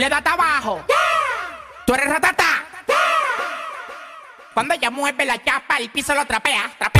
le das abajo. Tú eres ratata. Cuando ella mueve la chapa, el piso lo trapea, trapea,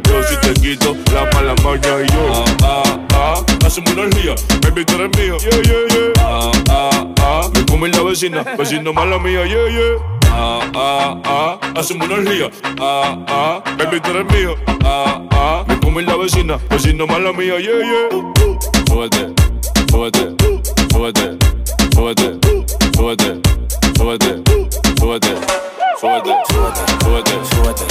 Yo si te quito la mala maña. Y yo, ah, ah, ah. Hacemos una orgía, baby, tú eres mío. Yeah, yeah, yeah. Ah, ah, ah. Me come la vecina, vecino mala mía, yeah, yeah. Ah, ah, ah, hacemos una orgía. Ah, ah, baby, tú eres mío. Ah, ah, me come la vecina, vecino mala mía, yeah, yeah. Súbete, súbete, súbete, súbete, súbete, súbete, súbete, súbete, súbete, súbete, súbete,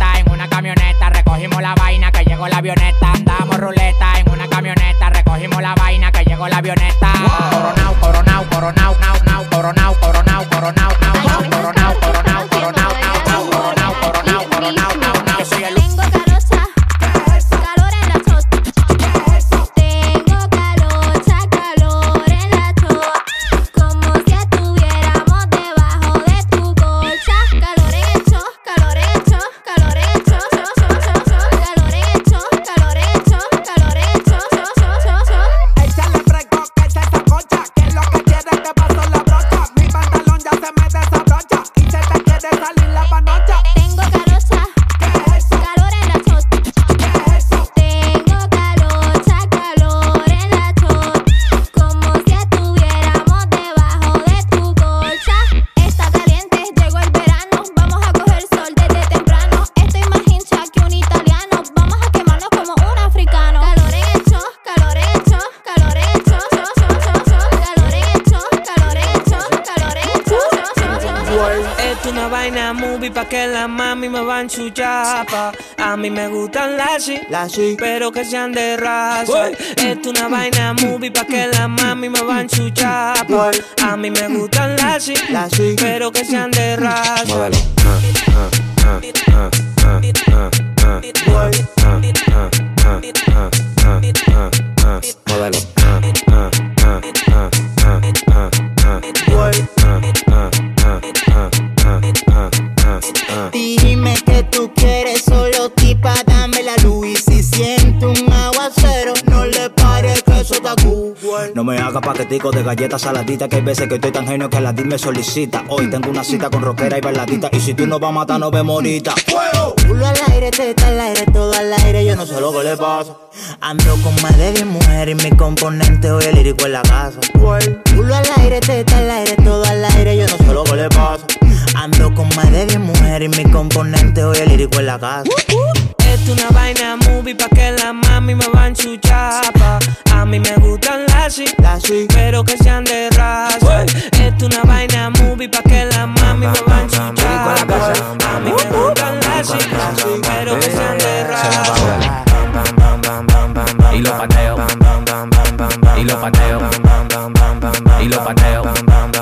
la sí, pero que sean de raza. Esto una vaina movie pa' que la mami me va en su chapa. A mí me gustan las sí, la sí, pero que sean de raza. De galletas saladitas que hay veces que estoy tan genio que la DIL me solicita. Hoy tengo una cita con rockera y bailadita. Y si tú no vas a matar, no ve morita. ¡Fuego! Pulo al aire, teta al aire, todo al aire. Yo no sé lo que le pasa. Ando con más de 10 mujeres y mi componente hoy el lírico en la casa. Pulo al aire, teta al aire, todo al aire. Yo no sé lo que le pasa. Ando con más de 10 mujeres y mi componente hoy el lírico en la casa una vaina movie pa' que la mami me van su chapa. A mí me gustan las y, las pero que sean de raza. Esto una vaina movie pa' que la mami me van su chapa. A mí me gustan las y, pero que sean de raza. Y lo pateo, y lo pateo, y lo pateo.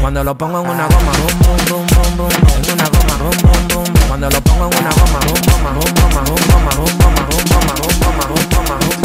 Cuando lo pongo en una goma, rum, rum, rum, rum, En una goma, rum, rum, rum. Cuando lo pongo en una goma, rum, goma, rum, goma, rum, goma, rum, goma, rum, goma, rum, goma, rum, rum,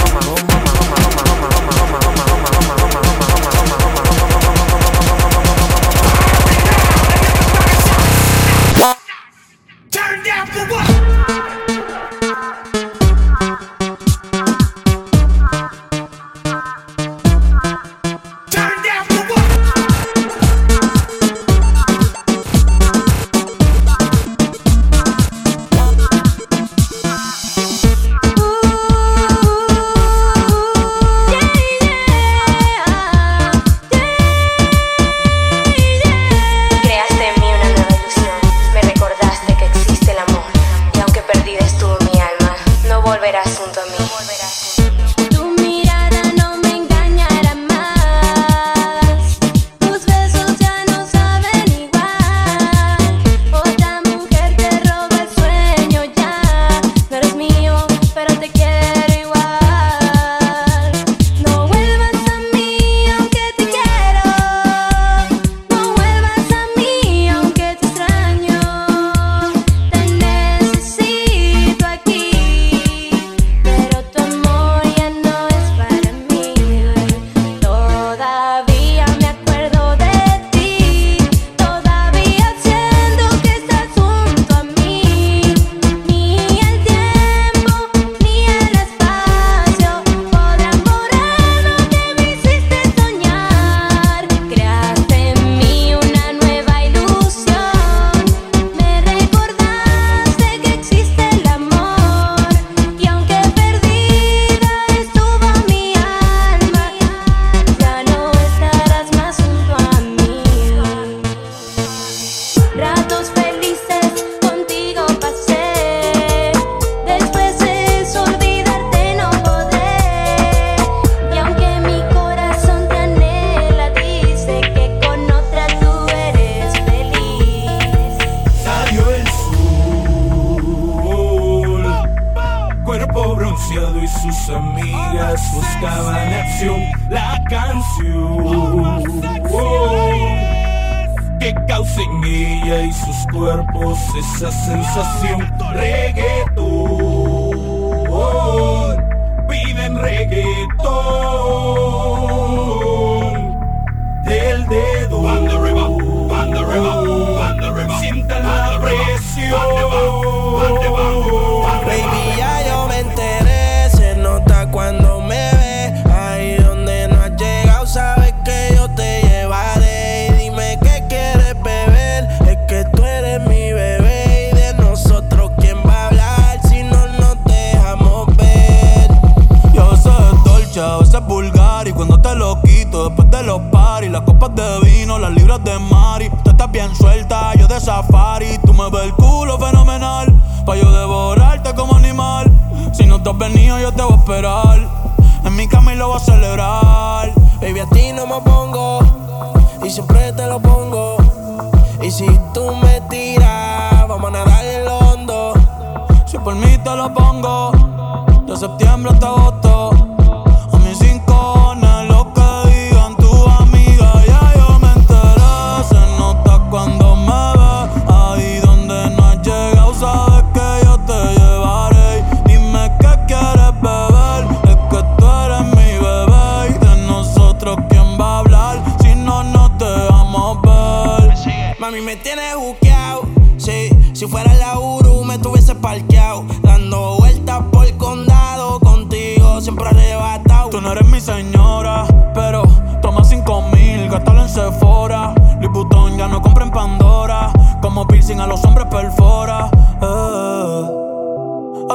y siempre te lo pongo. Y si tú me tiras, vamos a nadar el hondo. Si por mí te lo pongo, de septiembre hasta agosto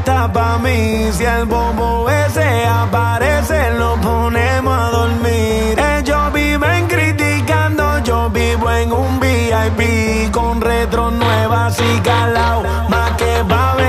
está pa' mí. Si el bobo ese aparece, lo ponemos a dormir. Ellos viven criticando, yo vivo en un VIP con retro nuevas y calao, más que va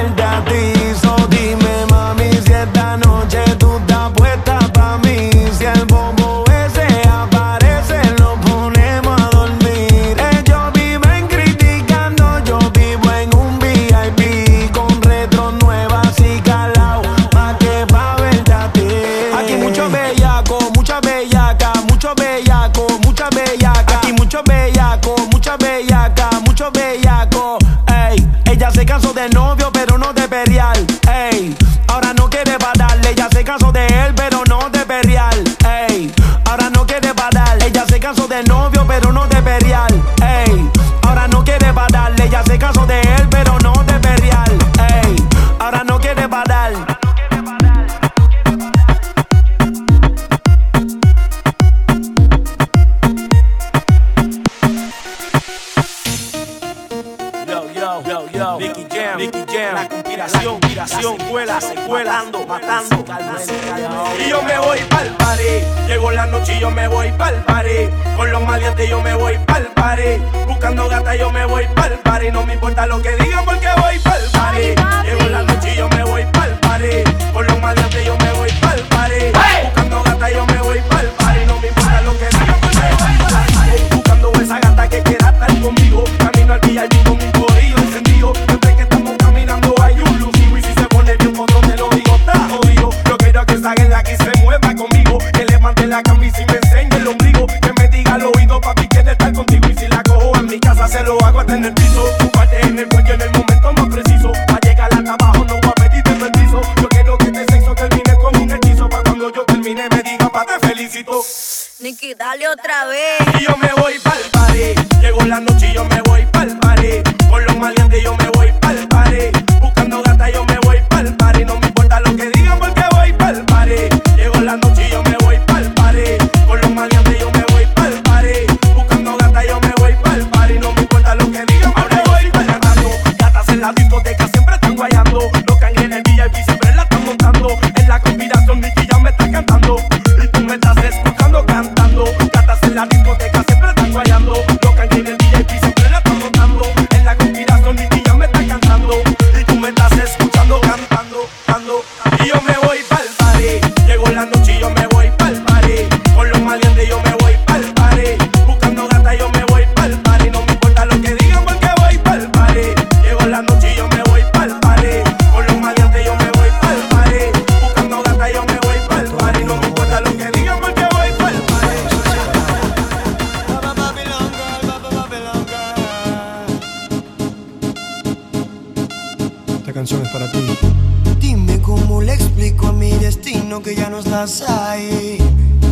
manos las hay.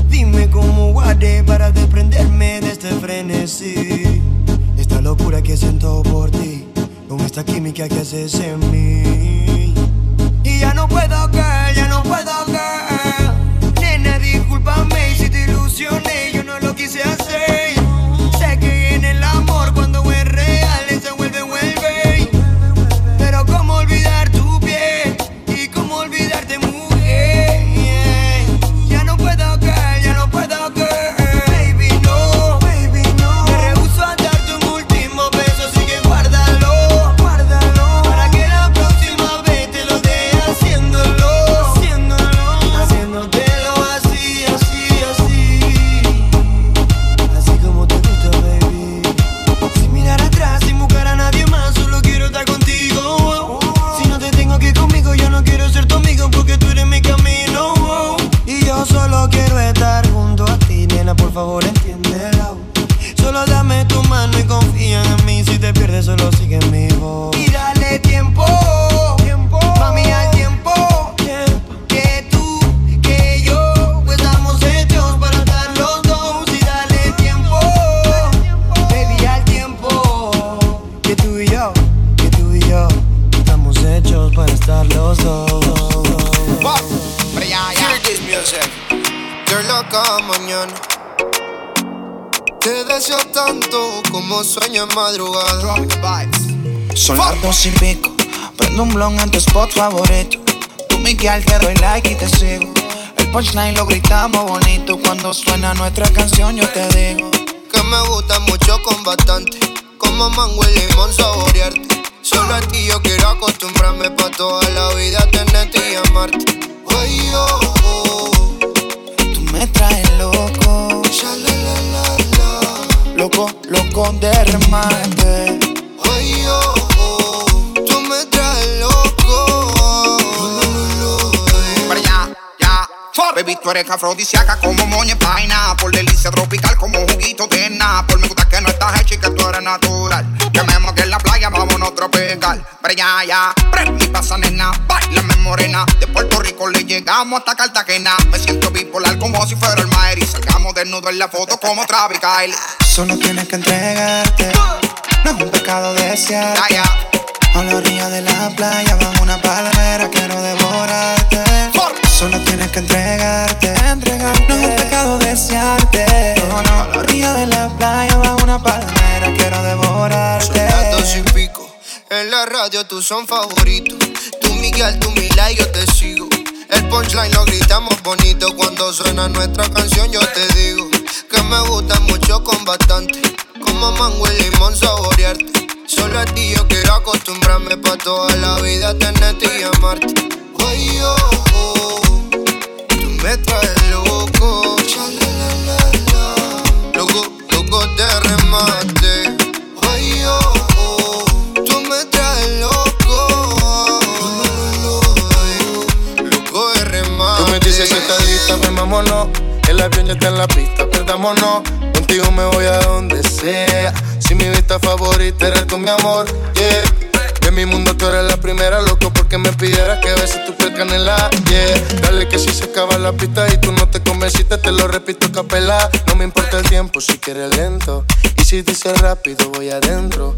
Dime cómo guardé para desprenderme de este frenesí. Esta locura que siento por ti, con esta química que haces en mí. Y ya no puedo caer, ya no puedo caer. Nena, discúlpame si te ilusioné, yo no lo quise hacer. Las dos y pico. Prendo un blon en tu spot favorito. Tú, Miguel, te doy like y te sigo. El punchline lo gritamos bonito. Cuando suena nuestra canción, yo te digo. Que me gusta mucho con bastante. Como mango y limón saborearte. Solo a ti yo quiero acostumbrarme pa' toda la vida tenerte y amarte. Ay, oh, oh. Tú me traes loco. Loco, loco de remate. Oh, oh. Baby, tú eres afrodisíaca como moña en vaina. Por delicia tropical como juguito de Por Me gusta que no estás hecha y que tú eres natural. Llamemos que en la playa vámonos a tropical. Allá, ya. Prende y pasa, nena. Bailame morena. De Puerto Rico le llegamos hasta Cartagena. Me siento bipolar como si fuera el Maer. Y salgamos desnudo en la foto como Travis Kyle. Solo tienes que entregarte. No es un pecado desearte. A la orilla de la playa, bajo una palmera, quiero devorarte. Solo tienes que entregarte, entregarte. No es un pecado desearte. No, no. A la orilla de la playa, bajo una palmera, quiero devorarte. Las dos y pico. En la radio tú son favoritos. Tú Miguel, tú Mila y yo te sigo. El punchline lo gritamos bonito. Cuando suena nuestra canción, yo te digo que me gusta mucho con bastante. Como mango y limón saborearte. Solo a ti yo quiero acostumbrarme pa' toda la vida tenerte y amarte. Ay, oh, oh. Me traes loco. Loco, loco de remate. Ay, oh, oh. Tú me traes loco. Loco de remate. Tú me dices si estás lista, ven vámonos. El avión ya está en la pista, perdámonos. Contigo me voy a donde sea. Si mi vista favorita eres tú, mi amor, yeah. Mi mundo tú eres la primera, loco, porque me pidieras que beses tu piel canela, yeah. Dale que si se acaba la pista y tú no te convenciste, te lo repito capela. No me importa el tiempo si quieres lento. Y si dices rápido, voy adentro.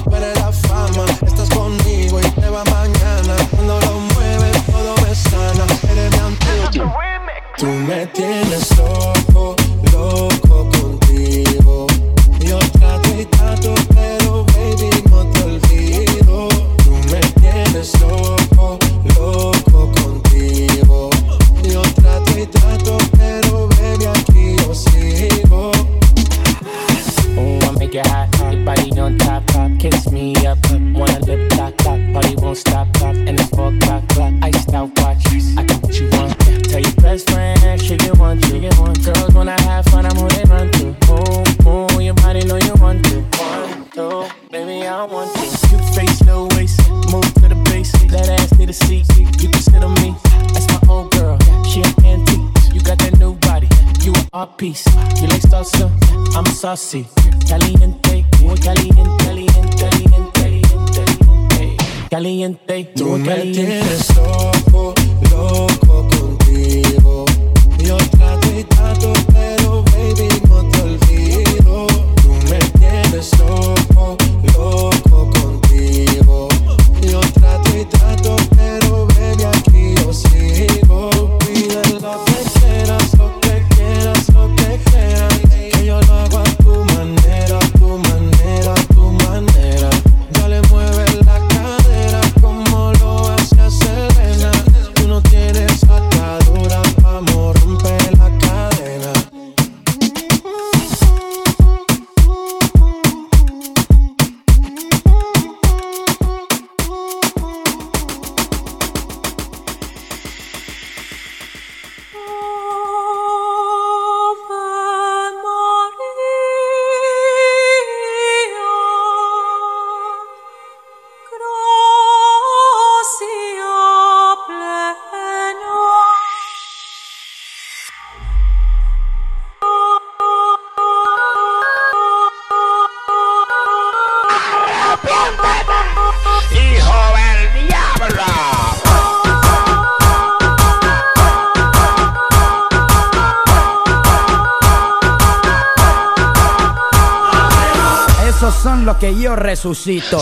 Tú me tienes loco, posse. Resucito.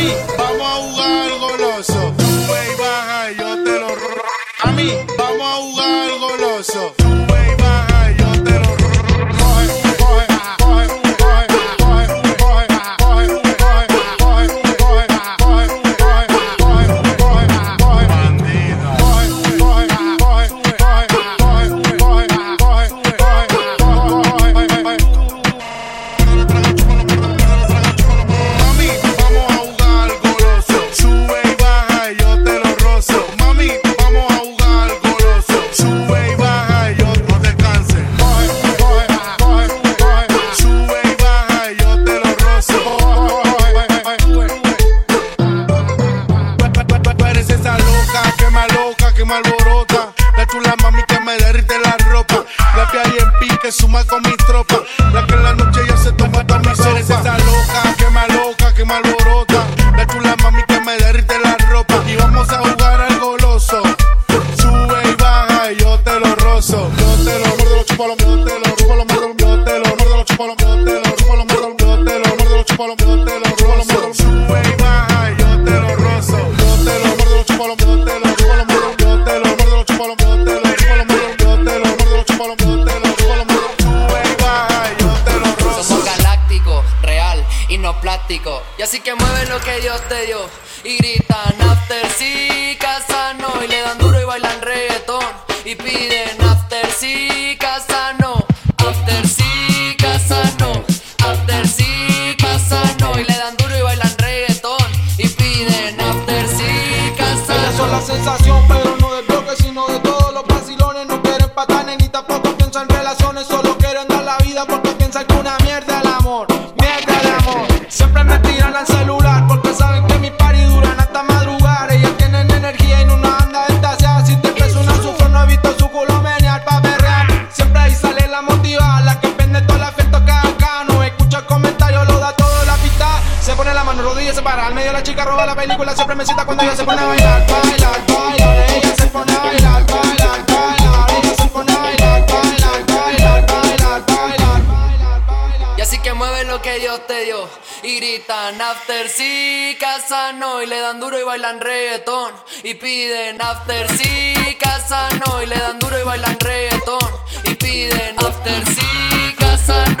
me. Sí, casa no, after sí, casa no, after sí, casa no. Y le dan duro y bailan reggaetón. Y piden after sí, casa Ellas son la no. sensación, cuando ella se pone a bailar, bailar, bailar. Ella se pone a bailar, bailar, bailar. Ella se pone a bailar, bailar, bailar, bailar, bailar. Y así que mueve lo que Dios te dio. Y gritan after sí, casa no. Y le dan duro y bailan reggaetón. Y piden after sí, casa no. Y le dan duro y bailan reggaetón. Y piden after sí, casa no.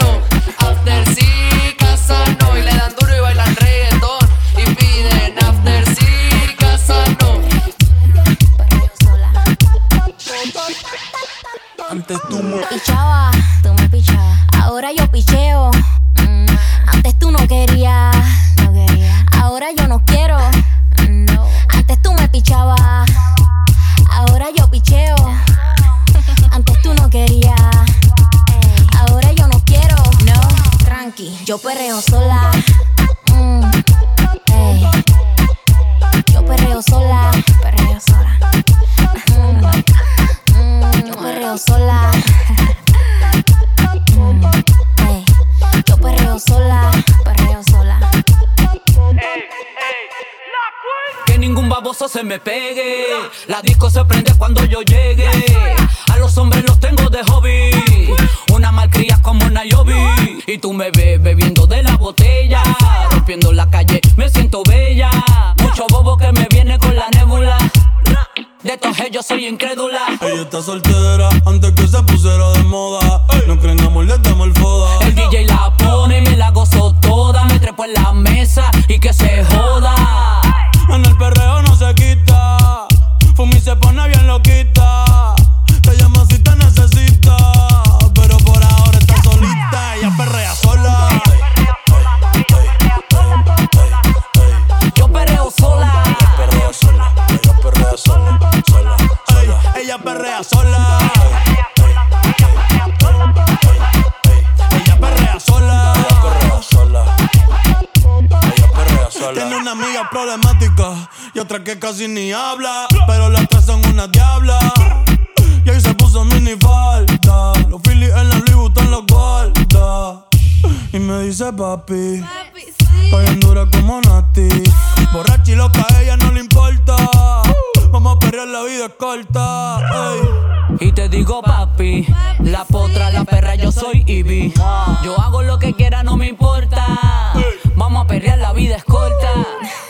Me pegue. La disco se prende cuando yo llegue. A los hombres los tengo de hobby. Una malcria como Nayobi. Y tú me ves bebiendo de la botella. Rompiendo la calle, me siento bella. Mucho bobo que me viene con la nébula. De estos yo soy incrédula. Ella está soltera antes que se pusiera de moda. No creen amor, le damos el foda. El DJ la pone y me la gozo toda. Me trepo en la mesa y que se joda. En el perreo otra que casi ni habla. Pero las tres son una diabla. Y ahí se puso mini falta. Los Phillies en la Louis Vuitton los guarda. Y me dice papi. Estoy en dura como Nati. Borracha y loca, a ella no le importa. Vamos a perrear, la vida es corta. ey. Y te digo papi, la potra, la perra, yo soy Ivy. Yo hago lo que quiera, no me importa. Vamos a perrear, la vida es corta. ¿Qué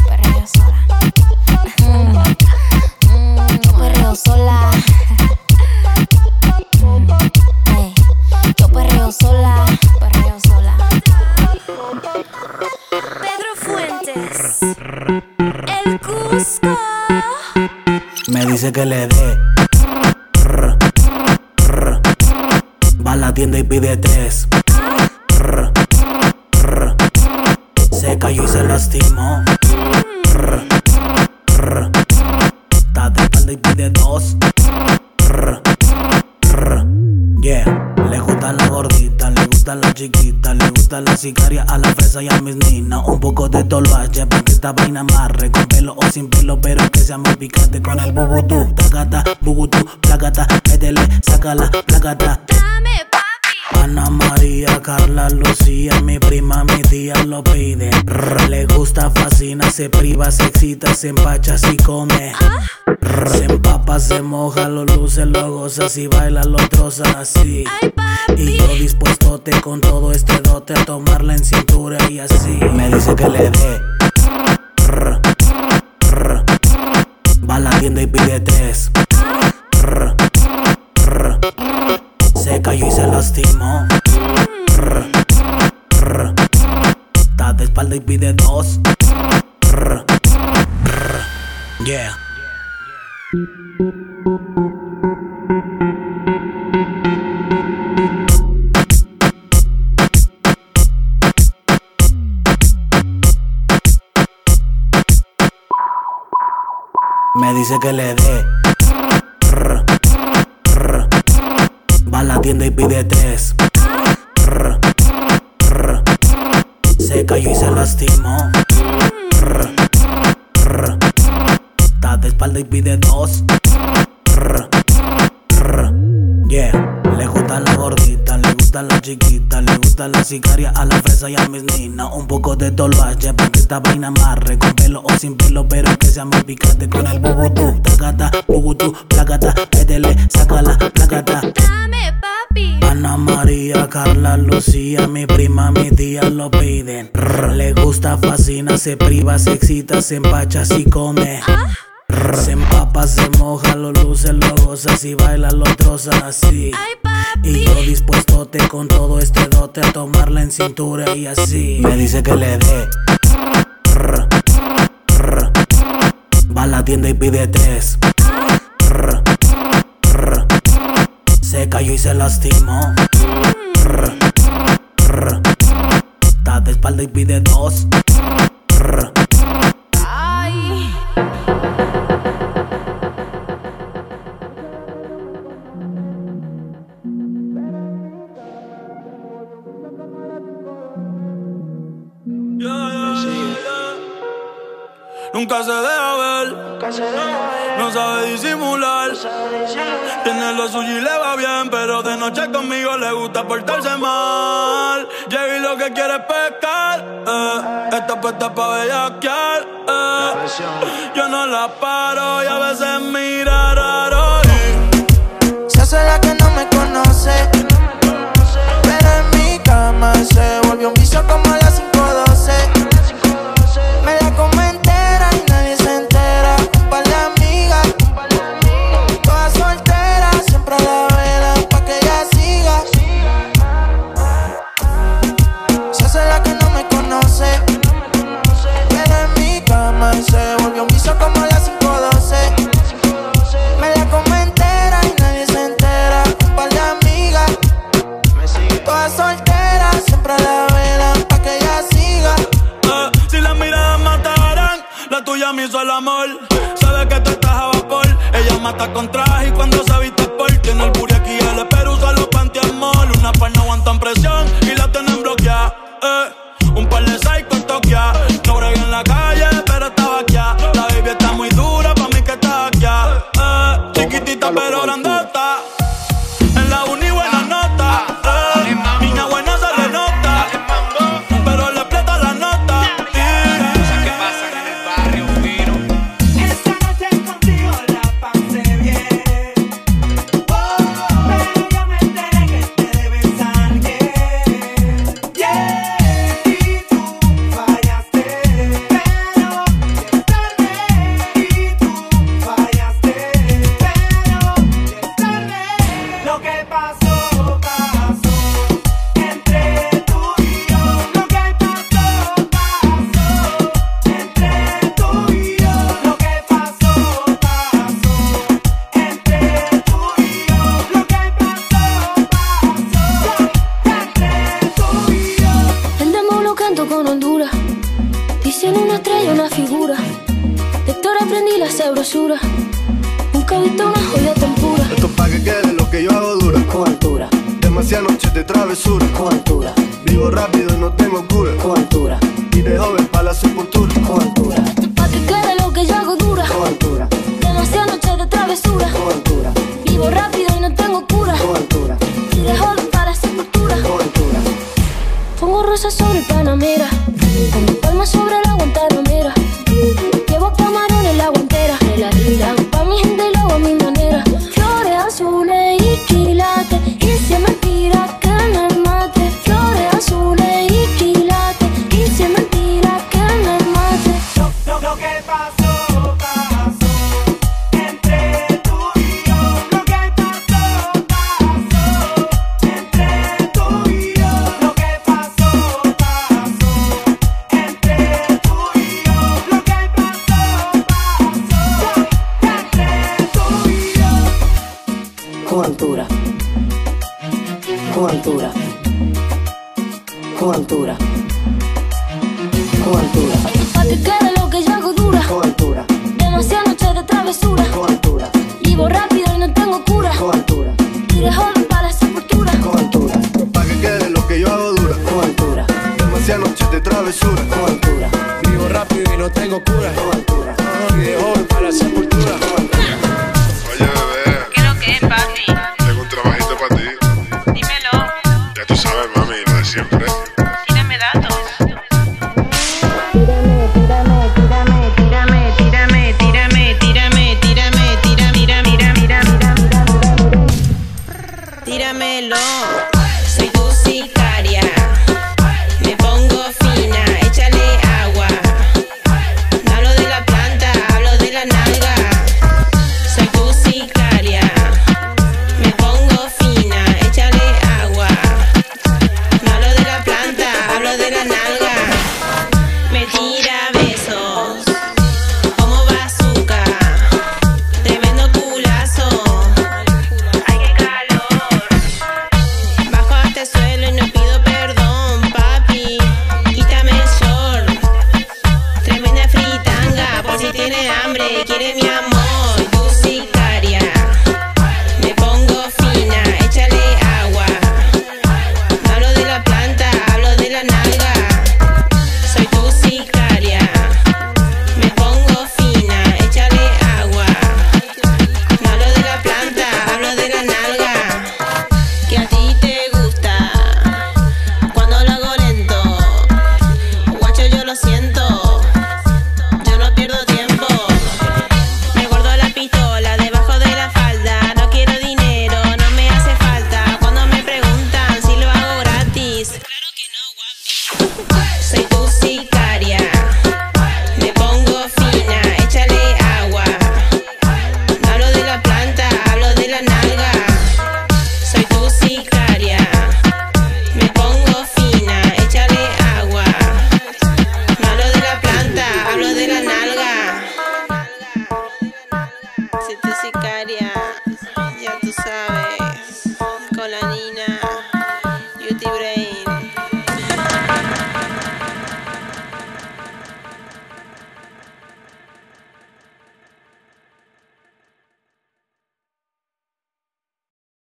Perreo sola. Yo perreo sola. Perreo sola. Pedro Fuentes. El Cusco. Me dice que le dé. Va a la tienda y pide tres. Se cayó y se lastimó. Y pide dos. Yeah, le gustan las gorditas, le gustan las chiquitas, le gustan las sicarias, a la fresa y a mis ninas. Un poco de toloache para que esta vaina amarre, con pelo o sin pelo, pero que sea más picante con el bubutú. Tacata, bubutú, placata, métele, sácala, placata. Ana María, Carla, Lucía, mi prima, mi tía lo pide. Rr, le gusta, fascina, se priva, se excita, se empacha, si come. Se empapa, se moja, lo luce, lo goza, si baila, lo troza así. Y yo dispuesto te con todo este dote a tomarla en cintura y así. Me dice que le dé. Rr, rr. Va a la tienda y pide tres. Rr, rr. Y se lastimó. Está de espalda y pide dos. Yeah. Me dice que le dé. Tienda y pide tres. Se cayó y se lastimó. Está de espalda y pide dos. Yeah. Le gusta la gordita, le gusta la chiquita, le gusta la sicaria, a la fresa y a mis ninas. Un poco de tolvache para que esta vaina amarre. Con pelo o sin pelo, pero que sea muy picante con el bubutú. Tacata, bubutú, placata, métele, sácala, placata. Dame, papi. Ana María, Carla, Lucía, mi prima, mi tía lo piden. Rr, Le gusta, fascina, se priva, se excita, se empacha, si come. Rr, Se empapa, se moja, lo luce, lo goza, si baila, lo troza así. Y yo dispuesto te con todo este dote a tomarla en cintura y así. Me dice que le dé. Rr, rr. Va a la tienda y pide tres. Rr, rr. Se cayó y se lastimó. Rr, rr. Está de espalda y pide dos. Nunca se deja ver, no sabe disimular. Tiene lo suyo y le va bien, pero de noche conmigo le gusta portarse mal. Llega y lo que quiere es pescar, eh. está puesta pa' bellaquear. eh. Yo no la paro y a veces mira raro. y Se hace la que no me conoce. Pero en mi cama se volvió un vicio como